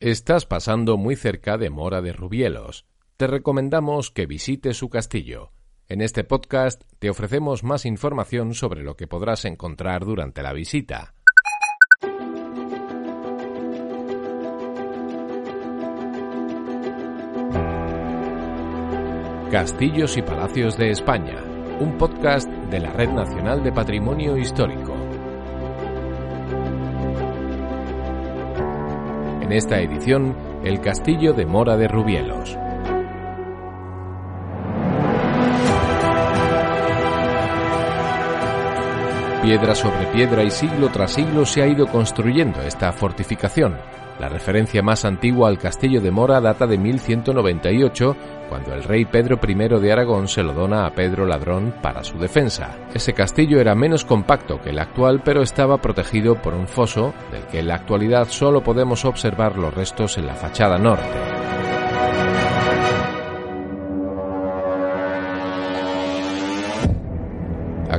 Estás pasando muy cerca de Mora de Rubielos. Te recomendamos que visites su castillo. En este podcast te ofrecemos más información sobre lo que podrás encontrar durante la visita. Castillos y Palacios de España, un podcast de la Red Nacional de Patrimonio Histórico. En esta edición, el castillo de Mora de Rubielos. Piedra sobre piedra y siglo tras siglo se ha ido construyendo esta fortificación. La referencia más antigua al castillo de Mora data de 1198 cuando el rey Pedro I de Aragón se lo dona a Pedro Ladrón para su defensa. Ese castillo era menos compacto que el actual, pero estaba protegido por un foso del que en la actualidad solo podemos observar los restos en la fachada norte.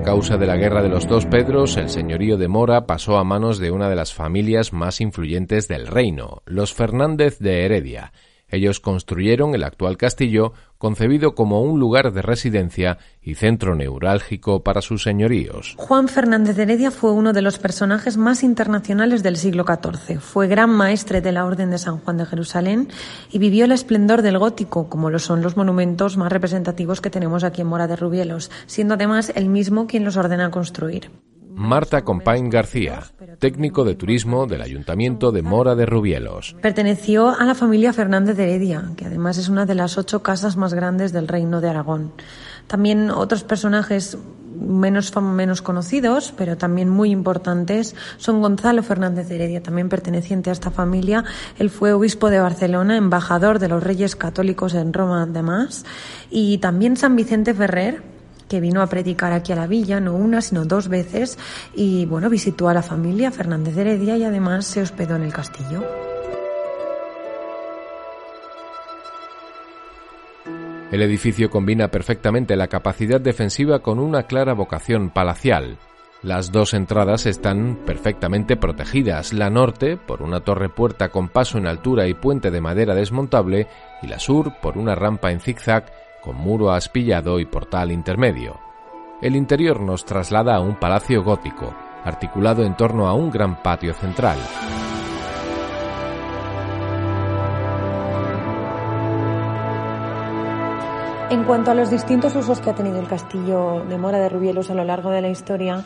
Causa de la Guerra de los Dos Pedros, el señorío de Mora pasó a manos de una de las familias más influyentes del reino, los Fernández de Heredia, ellos construyeron el actual castillo, concebido como un lugar de residencia y centro neurálgico para sus señoríos. Juan Fernández de Heredia fue uno de los personajes más internacionales del siglo XIV. Fue gran maestre de la Orden de San Juan de Jerusalén y vivió el esplendor del gótico, como lo son los monumentos más representativos que tenemos aquí en Mora de Rubielos, siendo además él mismo quien los ordena construir. Marta Compain García, técnico de turismo del Ayuntamiento de Mora de Rubielos. Perteneció a la familia Fernández de Heredia, que además es una de las ocho casas más grandes del Reino de Aragón. También otros personajes menos, menos conocidos, pero también muy importantes, son Gonzalo Fernández de Heredia, también perteneciente a esta familia. Él fue obispo de Barcelona, embajador de los Reyes Católicos en Roma, además, y también San Vicente Ferrer, que vino a predicar aquí a la villa, no una, sino dos veces, y bueno, visitó a la familia Fernández de Heredia y además se hospedó en el castillo. El edificio combina perfectamente la capacidad defensiva con una clara vocación palacial. Las dos entradas están perfectamente protegidas, la norte por una torre puerta con paso en altura y puente de madera desmontable y la sur por una rampa en zigzag con muro aspillado y portal intermedio. El interior nos traslada a un palacio gótico, articulado en torno a un gran patio central. En cuanto a los distintos usos que ha tenido el castillo de Mora de Rubielos a lo largo de la historia,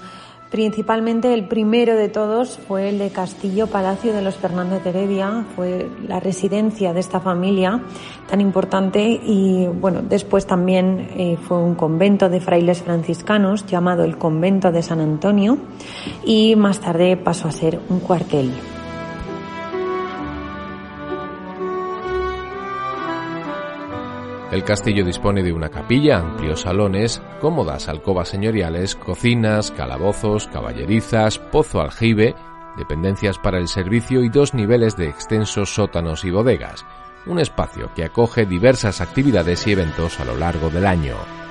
Principalmente el primero de todos fue el de Castillo Palacio de los Fernández de Heredia, fue la residencia de esta familia tan importante y bueno, después también eh, fue un convento de frailes franciscanos llamado el Convento de San Antonio y más tarde pasó a ser un cuartel. El castillo dispone de una capilla, amplios salones, cómodas alcobas señoriales, cocinas, calabozos, caballerizas, pozo aljibe, dependencias para el servicio y dos niveles de extensos sótanos y bodegas, un espacio que acoge diversas actividades y eventos a lo largo del año.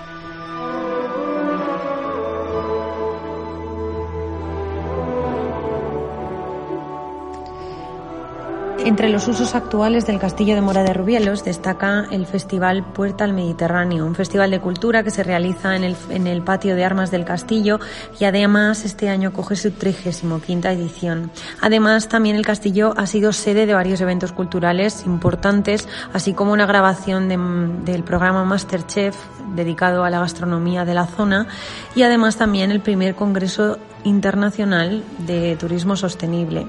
Entre los usos actuales del Castillo de Mora de Rubielos destaca el Festival Puerta al Mediterráneo, un festival de cultura que se realiza en el, patio de armas del castillo y además este año coge su 35 edición. Además, también el castillo ha sido sede de varios eventos culturales importantes, así como una grabación del programa Masterchef dedicado a la gastronomía de la zona y además también el primer Congreso Internacional de Turismo Sostenible.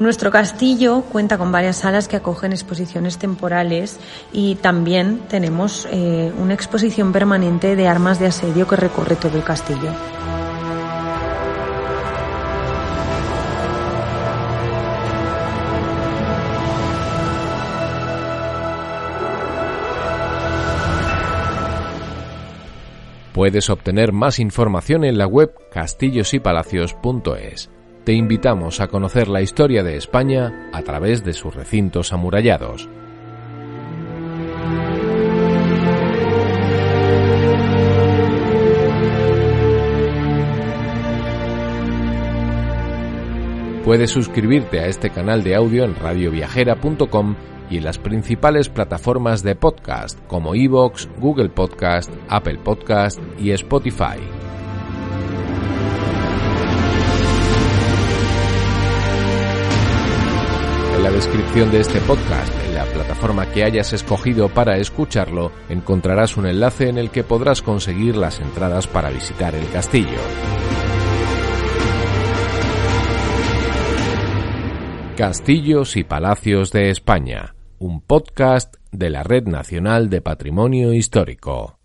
Nuestro castillo cuenta con varias salas que acogen exposiciones temporales y también tenemos eh, una exposición permanente de armas de asedio que recorre todo el castillo. Puedes obtener más información en la web castillosypalacios.es te invitamos a conocer la historia de España a través de sus recintos amurallados. Puedes suscribirte a este canal de audio en radioviajera.com y en las principales plataformas de podcast como Evox, Google Podcast, Apple Podcast y Spotify. Descripción de este podcast, en la plataforma que hayas escogido para escucharlo, encontrarás un enlace en el que podrás conseguir las entradas para visitar el castillo. Castillos y Palacios de España, un podcast de la Red Nacional de Patrimonio Histórico.